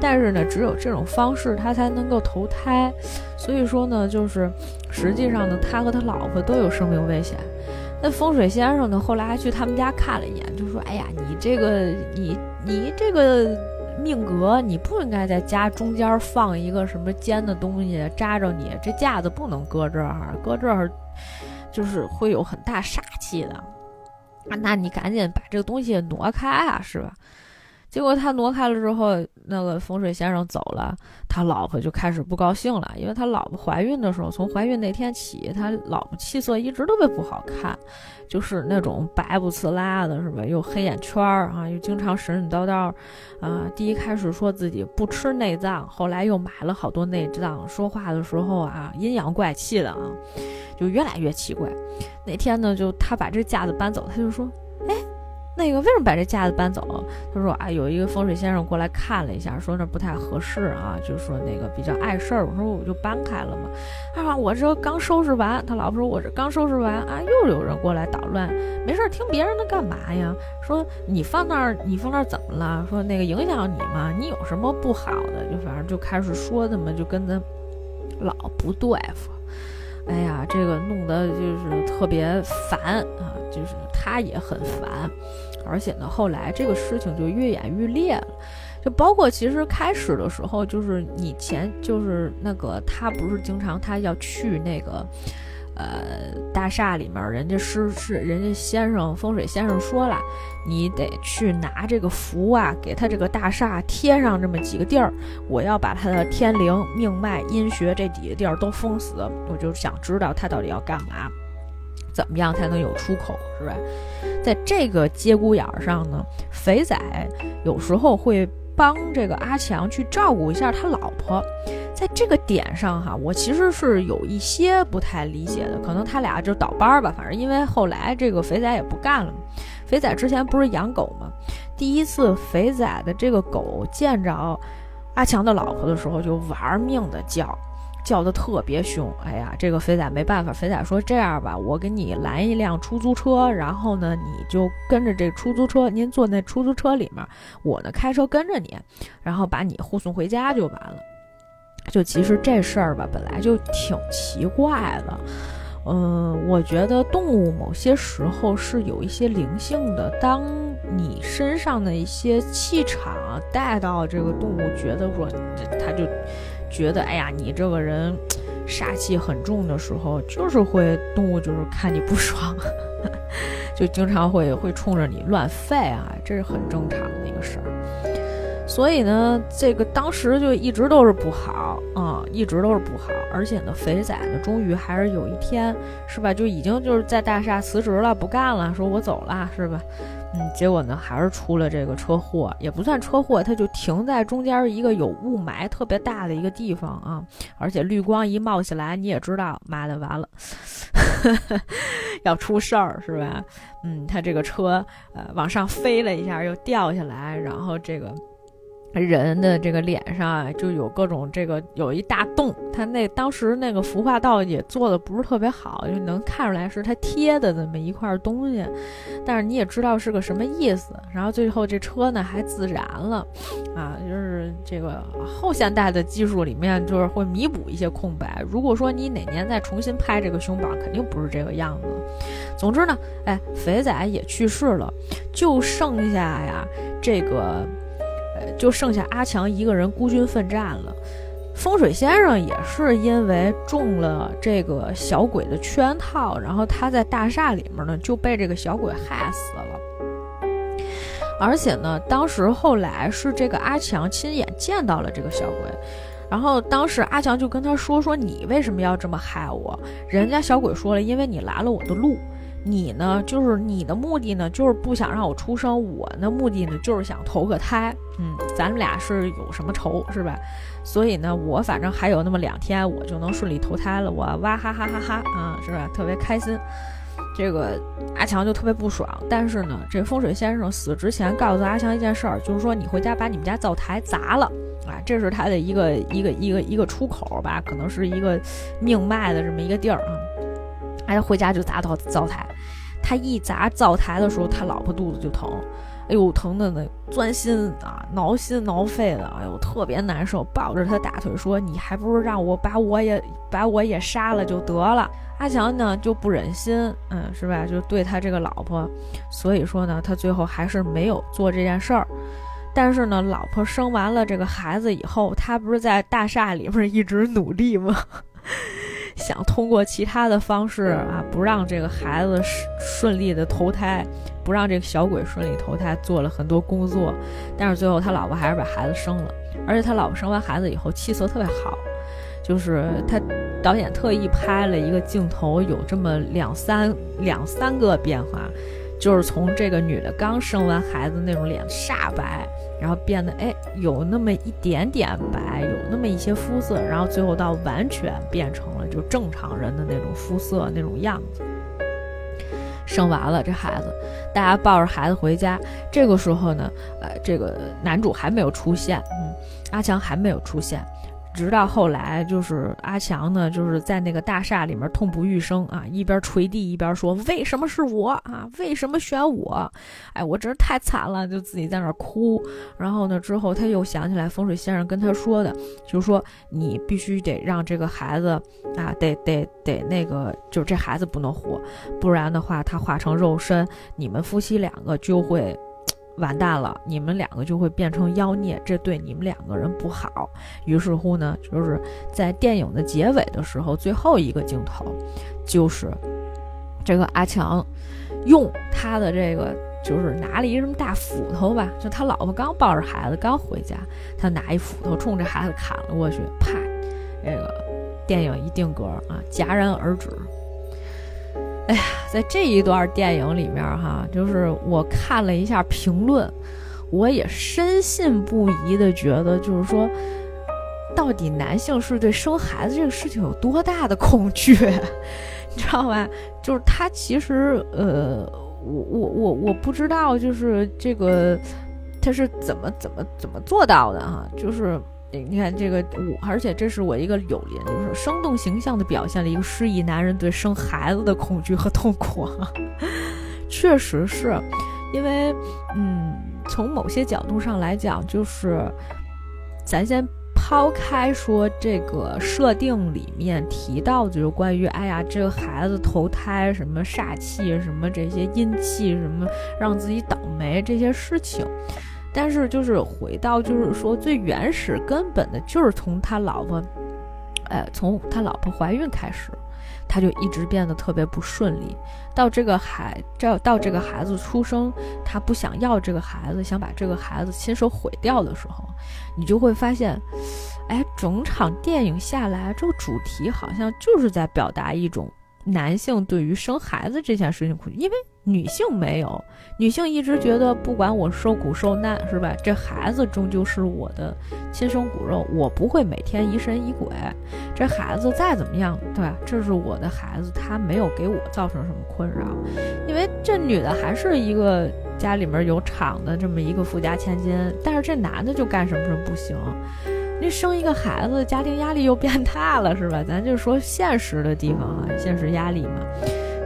但是呢，只有这种方式他才能够投胎，所以说呢，就是实际上呢，他和他老婆都有生命危险。那风水先生呢？后来还去他们家看了一眼，就说：“哎呀，你这个，你你这个命格，你不应该在家中间放一个什么尖的东西扎着你，这架子不能搁这儿，搁这儿就是会有很大煞气的。啊，那你赶紧把这个东西挪开啊，是吧？”结果他挪开了之后，那个风水先生走了，他老婆就开始不高兴了，因为他老婆怀孕的时候，从怀孕那天起，他老婆气色一直特别不好看，就是那种白不呲啦的，是吧？又黑眼圈儿啊，又经常神神叨叨，啊，第一开始说自己不吃内脏，后来又买了好多内脏，说话的时候啊，阴阳怪气的啊，就越来越奇怪。那天呢，就他把这架子搬走，他就说，那个为什么把这架子搬走？他说啊，有一个风水先生过来看了一下，说那不太合适啊，就说那个比较碍事儿。我说我就搬开了嘛。他说我这刚收拾完，他老婆说我这刚收拾完啊，又有人过来捣乱。没事儿，听别人的干嘛呀？说你放那儿，你放那儿怎么了？说那个影响你吗？你有什么不好的？就反正就开始说他们，就跟他老不对付。哎呀，这个弄得就是特别烦啊，就是他也很烦。而且呢，后来这个事情就越演越烈了，就包括其实开始的时候，就是你前就是那个他不是经常他要去那个，呃，大厦里面，人家是是人家先生风水先生说了，你得去拿这个符啊，给他这个大厦贴上这么几个地儿，我要把他的天灵、命脉、阴穴这几个地儿都封死，我就想知道他到底要干嘛。怎么样才能有出口，是吧？在这个节骨眼上呢，肥仔有时候会帮这个阿强去照顾一下他老婆。在这个点上哈，我其实是有一些不太理解的，可能他俩就倒班儿吧。反正因为后来这个肥仔也不干了嘛。肥仔之前不是养狗吗？第一次肥仔的这个狗见着阿强的老婆的时候，就玩命的叫。叫的特别凶，哎呀，这个肥仔没办法，肥仔说这样吧，我给你拦一辆出租车，然后呢，你就跟着这出租车，您坐那出租车里面，我呢开车跟着你，然后把你护送回家就完了。就其实这事儿吧，本来就挺奇怪的，嗯，我觉得动物某些时候是有一些灵性的，当你身上的一些气场带到这个动物，觉得说它就。觉得哎呀，你这个人杀气很重的时候，就是会动物就是看你不爽，就经常会会冲着你乱吠啊，这是很正常的一个事儿。所以呢，这个当时就一直都是不好啊，一直都是不好。而且呢，肥仔呢，终于还是有一天，是吧？就已经就是在大厦辞职了，不干了，说我走了，是吧？嗯，结果呢，还是出了这个车祸，也不算车祸，他就停在中间一个有雾霾特别大的一个地方啊，而且绿光一冒起来，你也知道，妈的，完了，要出事儿是吧？嗯，他这个车呃往上飞了一下，又掉下来，然后这个。人的这个脸上啊，就有各种这个有一大洞，他那当时那个服化道也做的不是特别好，就能看出来是他贴的那么一块东西，但是你也知道是个什么意思。然后最后这车呢还自燃了，啊，就是这个后现代的技术里面就是会弥补一些空白。如果说你哪年再重新拍这个胸榜，肯定不是这个样子。总之呢，哎，肥仔也去世了，就剩下呀这个。就剩下阿强一个人孤军奋战了。风水先生也是因为中了这个小鬼的圈套，然后他在大厦里面呢就被这个小鬼害死了。而且呢，当时后来是这个阿强亲眼见到了这个小鬼，然后当时阿强就跟他说：“说你为什么要这么害我？”人家小鬼说了：“因为你拦了我的路。”你呢？就是你的目的呢，就是不想让我出生。我的目的呢，就是想投个胎。嗯，咱们俩是有什么仇是吧？所以呢，我反正还有那么两天，我就能顺利投胎了。我哇哈哈哈哈啊，是吧？特别开心。这个阿强就特别不爽。但是呢，这风水先生死之前告诉阿强一件事儿，就是说你回家把你们家灶台砸了啊，这是他的一个一个一个一个出口吧，可能是一个命脉的这么一个地儿啊。哎，回家就砸到灶台。他一砸灶台的时候，他老婆肚子就疼，哎呦，疼的那钻心啊，挠心挠肺的，哎呦，特别难受。抱着他大腿说：“你还不如让我把我也把我也杀了就得了。”阿强呢就不忍心，嗯，是吧？就对他这个老婆，所以说呢，他最后还是没有做这件事儿。但是呢，老婆生完了这个孩子以后，他不是在大厦里面一直努力吗？想通过其他的方式啊，不让这个孩子顺利的投胎，不让这个小鬼顺利投胎，做了很多工作，但是最后他老婆还是把孩子生了，而且他老婆生完孩子以后气色特别好，就是他导演特意拍了一个镜头，有这么两三两三个变化。就是从这个女的刚生完孩子那种脸煞白，然后变得哎有那么一点点白，有那么一些肤色，然后最后到完全变成了就正常人的那种肤色那种样子。生完了这孩子，大家抱着孩子回家，这个时候呢，呃，这个男主还没有出现，嗯，阿强还没有出现。直到后来，就是阿强呢，就是在那个大厦里面痛不欲生啊，一边捶地一边说：“为什么是我啊？为什么选我？哎，我真是太惨了！”就自己在那儿哭。然后呢，之后他又想起来风水先生跟他说的，就是说你必须得让这个孩子啊，得得得那个，就这孩子不能活，不然的话，他化成肉身，你们夫妻两个就会。完蛋了，你们两个就会变成妖孽，这对你们两个人不好。于是乎呢，就是在电影的结尾的时候，最后一个镜头，就是这个阿强用他的这个，就是拿了一什么大斧头吧，就他老婆刚抱着孩子刚回家，他拿一斧头冲这孩子砍了过去，啪，这个电影一定格啊，戛然而止。哎呀，在这一段电影里面哈，就是我看了一下评论，我也深信不疑的觉得，就是说，到底男性是对生孩子这个事情有多大的恐惧，你知道吧？就是他其实，呃，我我我我不知道，就是这个他是怎么怎么怎么做到的哈，就是。你看这个，我而且这是我一个友邻，就是生动形象的表现了一个失忆男人对生孩子的恐惧和痛苦。确实是，因为，嗯，从某些角度上来讲，就是咱先抛开说这个设定里面提到的，就是关于哎呀，这个孩子投胎什么煞气，什么这些阴气，什么让自己倒霉这些事情。但是就是回到，就是说最原始根本的，就是从他老婆，呃，从他老婆怀孕开始，他就一直变得特别不顺利。到这个孩，这到这个孩子出生，他不想要这个孩子，想把这个孩子亲手毁掉的时候，你就会发现，哎，整场电影下来，这个主题好像就是在表达一种男性对于生孩子这件事情恐惧，因为。女性没有，女性一直觉得不管我受苦受难，是吧？这孩子终究是我的亲生骨肉，我不会每天疑神疑鬼。这孩子再怎么样，对吧？这是我的孩子，他没有给我造成什么困扰。因为这女的还是一个家里面有厂的这么一个富家千金，但是这男的就干什么什么不行。那生一个孩子，家庭压力又变大了，是吧？咱就说现实的地方啊，现实压力嘛。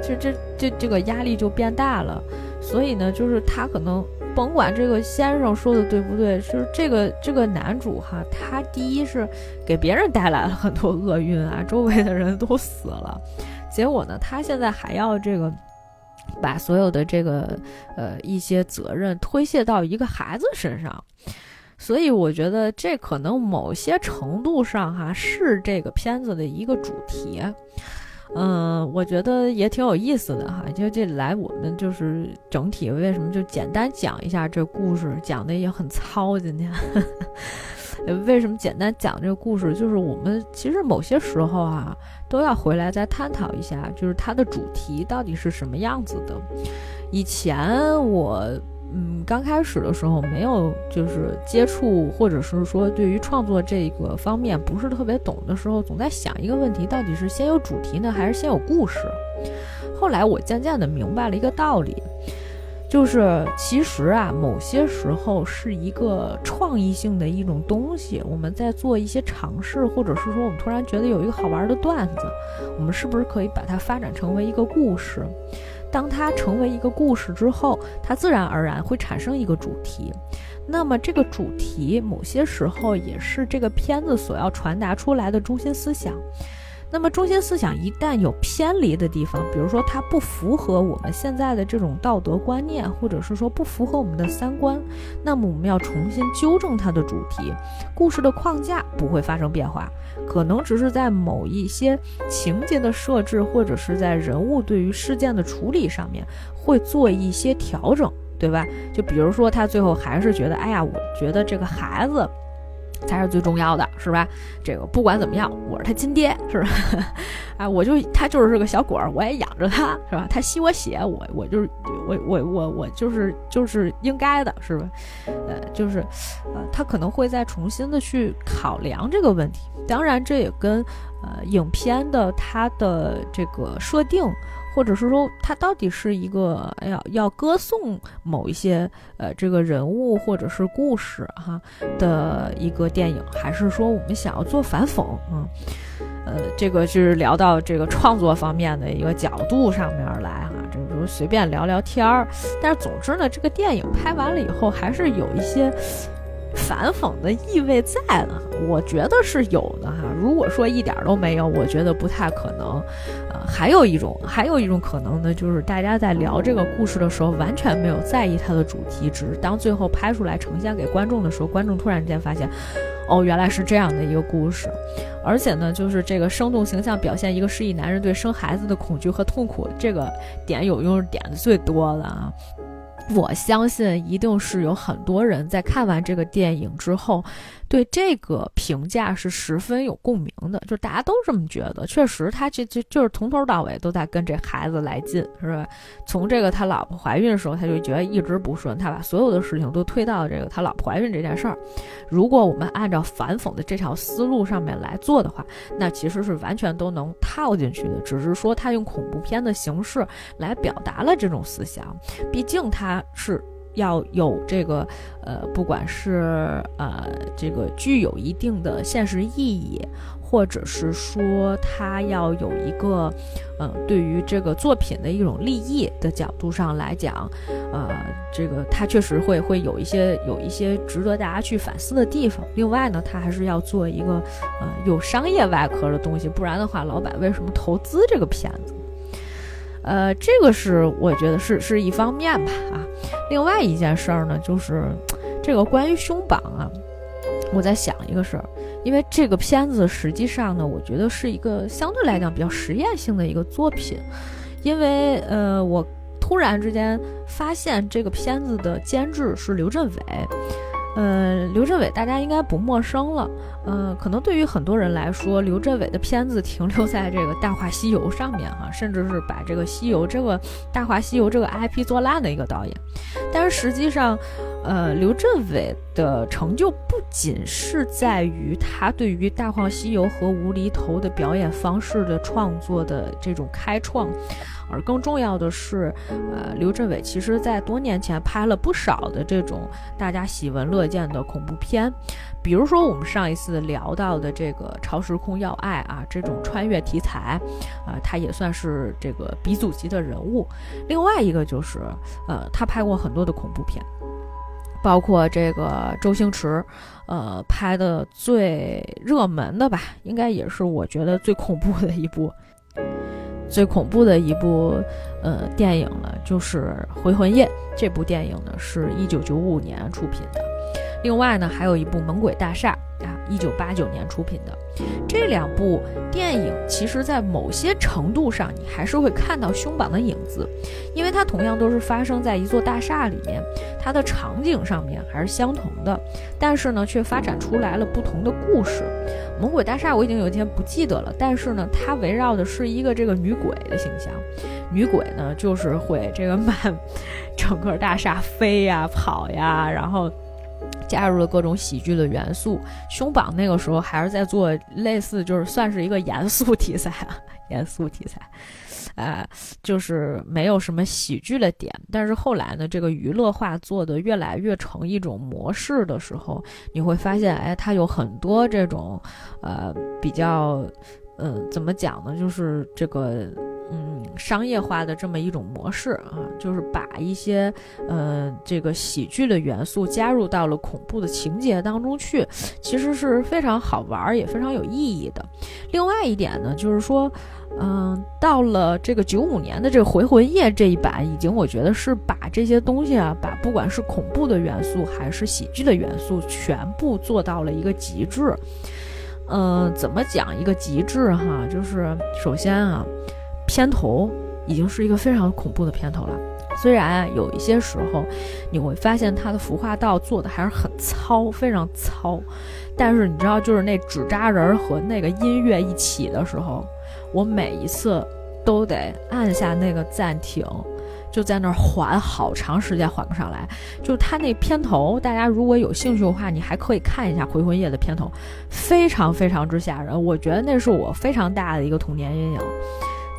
就这这这个压力就变大了，所以呢，就是他可能甭管这个先生说的对不对，就是这个这个男主哈，他第一是给别人带来了很多厄运啊，周围的人都死了，结果呢，他现在还要这个把所有的这个呃一些责任推卸到一个孩子身上。所以我觉得这可能某些程度上哈是这个片子的一个主题。嗯，我觉得也挺有意思的哈。就这来，我们就是整体为什么就简单讲一下这故事，讲的也很糙。今天 为什么简单讲这个故事？就是我们其实某些时候啊，都要回来再探讨一下，就是它的主题到底是什么样子的。以前我。嗯，刚开始的时候没有就是接触，或者是说对于创作这个方面不是特别懂的时候，总在想一个问题：到底是先有主题呢，还是先有故事？后来我渐渐的明白了一个道理，就是其实啊，某些时候是一个创意性的一种东西。我们在做一些尝试，或者是说我们突然觉得有一个好玩的段子，我们是不是可以把它发展成为一个故事？当它成为一个故事之后，它自然而然会产生一个主题。那么，这个主题某些时候也是这个片子所要传达出来的中心思想。那么中心思想一旦有偏离的地方，比如说它不符合我们现在的这种道德观念，或者是说不符合我们的三观，那么我们要重新纠正它的主题。故事的框架不会发生变化，可能只是在某一些情节的设置，或者是在人物对于事件的处理上面会做一些调整，对吧？就比如说他最后还是觉得，哎呀，我觉得这个孩子。才是最重要的，是吧？这个不管怎么样，我是他亲爹，是吧？啊，我就他就是个小鬼儿，我也养着他，是吧？他吸我血，我我就是我我我我就是就是应该的，是吧？呃，就是呃，他可能会再重新的去考量这个问题。当然，这也跟呃影片的它的这个设定。或者是说，它到底是一个要，要歌颂某一些呃这个人物或者是故事哈的一个电影，还是说我们想要做反讽？嗯，呃，这个就是聊到这个创作方面的一个角度上面来哈，这比如随便聊聊天儿。但是总之呢，这个电影拍完了以后，还是有一些。反讽的意味在呢，我觉得是有的哈。如果说一点都没有，我觉得不太可能。呃，还有一种，还有一种可能呢，就是大家在聊这个故事的时候，完全没有在意它的主题，只是当最后拍出来呈现给观众的时候，观众突然间发现，哦，原来是这样的一个故事。而且呢，就是这个生动形象表现一个失忆男人对生孩子的恐惧和痛苦，这个点有用，点的最多的啊。我相信一定是有很多人在看完这个电影之后。对这个评价是十分有共鸣的，就是大家都这么觉得。确实，他这这就是从头到尾都在跟这孩子来劲，是吧？从这个他老婆怀孕的时候，他就觉得一直不顺，他把所有的事情都推到这个他老婆怀孕这件事儿。如果我们按照反讽的这条思路上面来做的话，那其实是完全都能套进去的。只是说他用恐怖片的形式来表达了这种思想，毕竟他是。要有这个，呃，不管是呃，这个具有一定的现实意义，或者是说它要有一个，呃，对于这个作品的一种利益的角度上来讲，呃，这个它确实会会有一些有一些值得大家去反思的地方。另外呢，它还是要做一个，呃，有商业外壳的东西，不然的话，老板为什么投资这个片子？呃，这个是我觉得是是一方面吧，啊。另外一件事儿呢，就是这个关于胸绑啊，我在想一个事儿，因为这个片子实际上呢，我觉得是一个相对来讲比较实验性的一个作品，因为呃，我突然之间发现这个片子的监制是刘镇伟。呃，刘镇伟大家应该不陌生了。呃，可能对于很多人来说，刘镇伟的片子停留在这个《大话西游》上面哈，甚至是把这个西游这个《大话西游》这个 IP 做烂的一个导演。但是实际上，呃，刘镇伟的成就不仅是在于他对于《大话西游》和无厘头的表演方式的创作的这种开创。而更重要的是，呃，刘镇伟其实在多年前拍了不少的这种大家喜闻乐见的恐怖片，比如说我们上一次聊到的这个《超时空要爱》啊，这种穿越题材，啊，他也算是这个鼻祖级的人物。另外一个就是，呃，他拍过很多的恐怖片，包括这个周星驰，呃，拍的最热门的吧，应该也是我觉得最恐怖的一部。最恐怖的一部，呃，电影呢，就是《回魂夜》。这部电影呢，是一九九五年出品的。另外呢，还有一部《猛鬼大厦》啊，一九八九年出品的。这两部电影，其实在某些程度上，你还是会看到凶榜的影子，因为它同样都是发生在一座大厦里面，它的场景上面还是相同的，但是呢，却发展出来了不同的故事。《猛鬼大厦》我已经有一天不记得了，但是呢，它围绕的是一个这个女鬼的形象，女鬼呢就是会这个满 整个大厦飞呀跑呀，然后。加入了各种喜剧的元素，胸榜那个时候还是在做类似，就是算是一个严肃题材啊，严肃题材，呃，就是没有什么喜剧的点。但是后来呢，这个娱乐化做的越来越成一种模式的时候，你会发现，哎，它有很多这种，呃，比较，嗯，怎么讲呢？就是这个。嗯，商业化的这么一种模式啊，就是把一些呃这个喜剧的元素加入到了恐怖的情节当中去，其实是非常好玩儿也非常有意义的。另外一点呢，就是说，嗯，到了这个九五年的这个《回魂夜》这一版，已经我觉得是把这些东西啊，把不管是恐怖的元素还是喜剧的元素，全部做到了一个极致。嗯，怎么讲一个极致哈？就是首先啊。片头已经是一个非常恐怖的片头了，虽然有一些时候你会发现它的服化道做的还是很糙，非常糙，但是你知道，就是那纸扎人和那个音乐一起的时候，我每一次都得按下那个暂停，就在那儿缓好长时间缓不上来。就它那片头，大家如果有兴趣的话，你还可以看一下《回魂夜》的片头，非常非常之吓人。我觉得那是我非常大的一个童年阴影。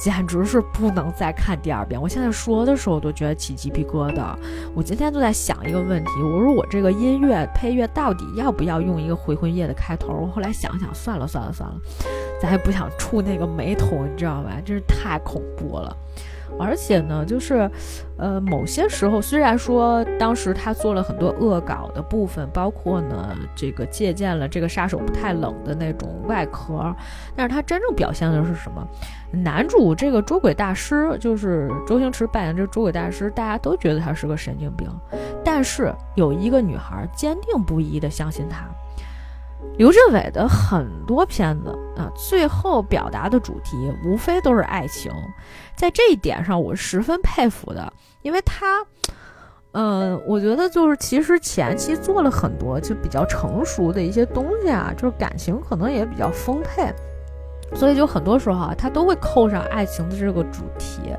简直是不能再看第二遍。我现在说的时候都觉得起鸡皮疙瘩。我今天就在想一个问题，我说我这个音乐配乐到底要不要用一个回魂夜的开头？我后来想想，算了算了算了，咱也不想触那个眉头，你知道吧？真是太恐怖了。而且呢，就是，呃，某些时候虽然说当时他做了很多恶搞的部分，包括呢这个借鉴了这个杀手不太冷的那种外壳，但是他真正表现的是什么？男主这个捉鬼大师，就是周星驰扮演这个捉鬼大师，大家都觉得他是个神经病，但是有一个女孩坚定不移的相信他。刘镇伟的很多片子啊，最后表达的主题无非都是爱情，在这一点上我十分佩服的，因为他，嗯，我觉得就是其实前期做了很多就比较成熟的一些东西啊，就是感情可能也比较丰沛，所以就很多时候啊，他都会扣上爱情的这个主题，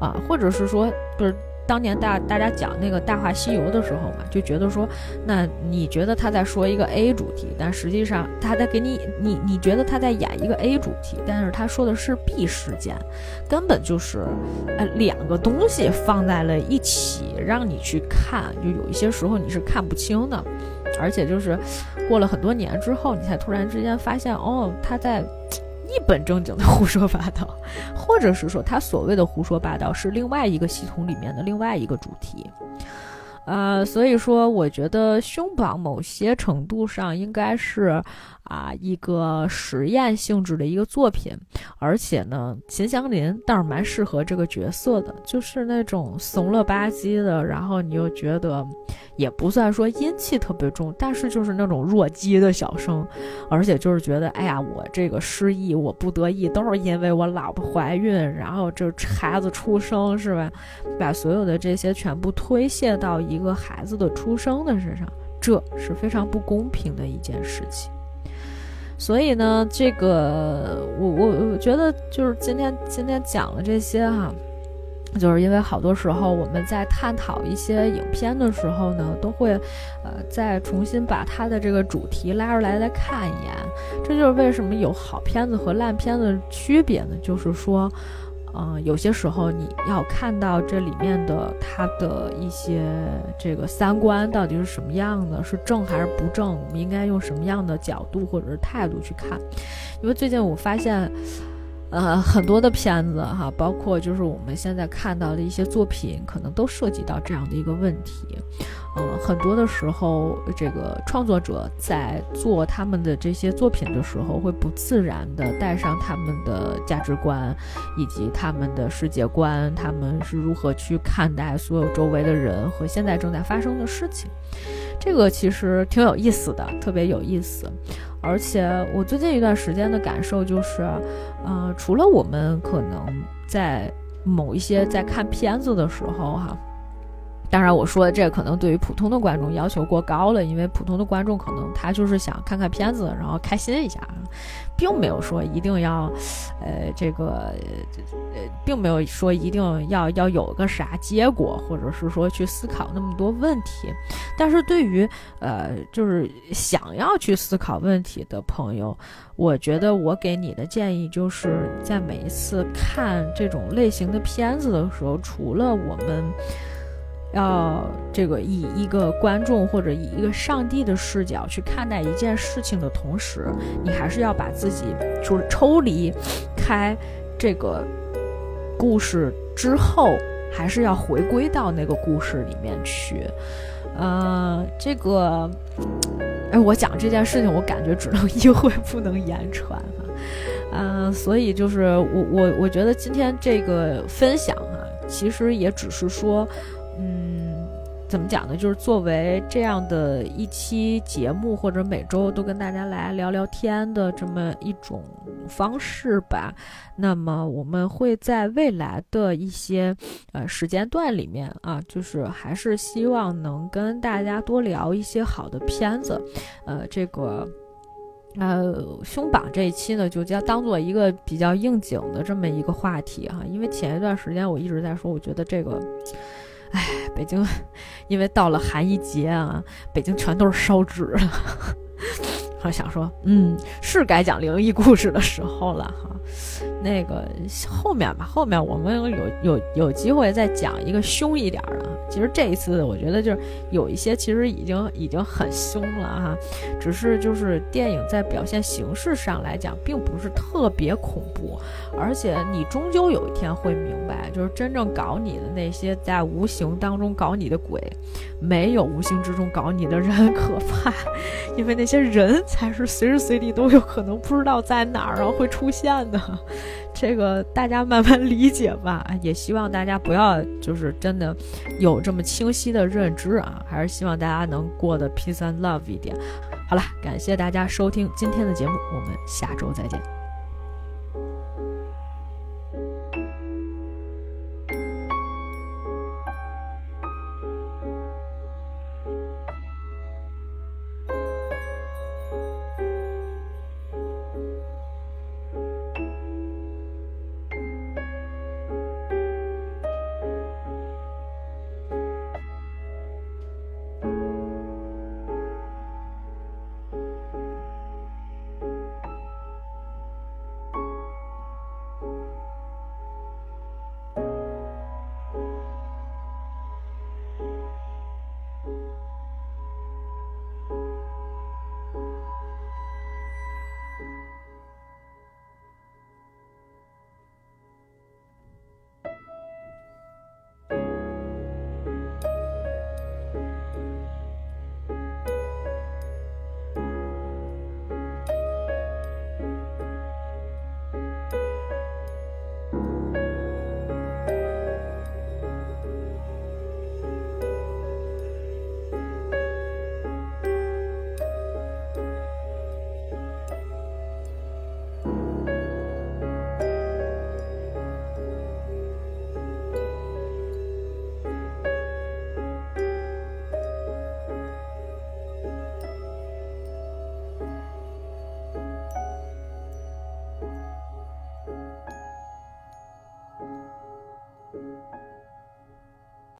啊，或者是说不是。当年大大家讲那个《大话西游》的时候嘛，就觉得说，那你觉得他在说一个 A 主题，但实际上他在给你你你觉得他在演一个 A 主题，但是他说的是 B 事件，根本就是呃两个东西放在了一起让你去看，就有一些时候你是看不清的，而且就是过了很多年之后，你才突然之间发现哦，他在。一本正经的胡说八道，或者是说他所谓的胡说八道是另外一个系统里面的另外一个主题，呃，所以说我觉得胸榜某些程度上应该是。啊，一个实验性质的一个作品，而且呢，秦祥林倒是蛮适合这个角色的，就是那种怂了吧唧的，然后你又觉得也不算说阴气特别重，但是就是那种弱鸡的小生，而且就是觉得，哎呀，我这个失忆，我不得意，都是因为我老婆怀孕，然后这孩子出生是吧？把所有的这些全部推卸到一个孩子的出生的身上，这是非常不公平的一件事情。所以呢，这个我我我觉得就是今天今天讲了这些哈，就是因为好多时候我们在探讨一些影片的时候呢，都会呃再重新把它的这个主题拉出来再看一眼。这就是为什么有好片子和烂片子区别呢？就是说。嗯，有些时候你要看到这里面的他的一些这个三观到底是什么样的，是正还是不正？我们应该用什么样的角度或者是态度去看？因为最近我发现。呃，很多的片子哈，包括就是我们现在看到的一些作品，可能都涉及到这样的一个问题。嗯，很多的时候，这个创作者在做他们的这些作品的时候，会不自然的带上他们的价值观，以及他们的世界观，他们是如何去看待所有周围的人和现在正在发生的事情。这个其实挺有意思的，特别有意思。而且我最近一段时间的感受就是，呃，除了我们可能在某一些在看片子的时候，哈。当然，我说的这可能对于普通的观众要求过高了，因为普通的观众可能他就是想看看片子，然后开心一下，并没有说一定要，呃，这个，呃，并没有说一定要要有个啥结果，或者是说去思考那么多问题。但是对于呃，就是想要去思考问题的朋友，我觉得我给你的建议就是在每一次看这种类型的片子的时候，除了我们。要这个以一个观众或者以一个上帝的视角去看待一件事情的同时，你还是要把自己就是抽离开这个故事之后，还是要回归到那个故事里面去。呃，这个，哎，我讲这件事情，我感觉只能意会不能言传哈。嗯，所以就是我我我觉得今天这个分享哈，其实也只是说。嗯，怎么讲呢？就是作为这样的一期节目，或者每周都跟大家来聊聊天的这么一种方式吧。那么我们会在未来的一些呃时间段里面啊，就是还是希望能跟大家多聊一些好的片子。呃，这个呃胸榜这一期呢，就将当做一个比较应景的这么一个话题哈。因为前一段时间我一直在说，我觉得这个。哎，北京，因为到了寒衣节啊，北京全都是烧纸了。我想说，嗯，是该讲灵异故事的时候了哈。那个后面吧，后面我们有有有机会再讲一个凶一点的。其实这一次我觉得就是有一些其实已经已经很凶了哈，只是就是电影在表现形式上来讲，并不是特别恐怖，而且你终究有一天会明白，就是真正搞你的那些在无形当中搞你的鬼，没有无形之中搞你的人可怕，因为那些人才是随时随地都有可能不知道在哪儿然后会出现的。这个大家慢慢理解吧，也希望大家不要就是真的有这么清晰的认知啊，还是希望大家能过得 peace and love 一点。好了，感谢大家收听今天的节目，我们下周再见。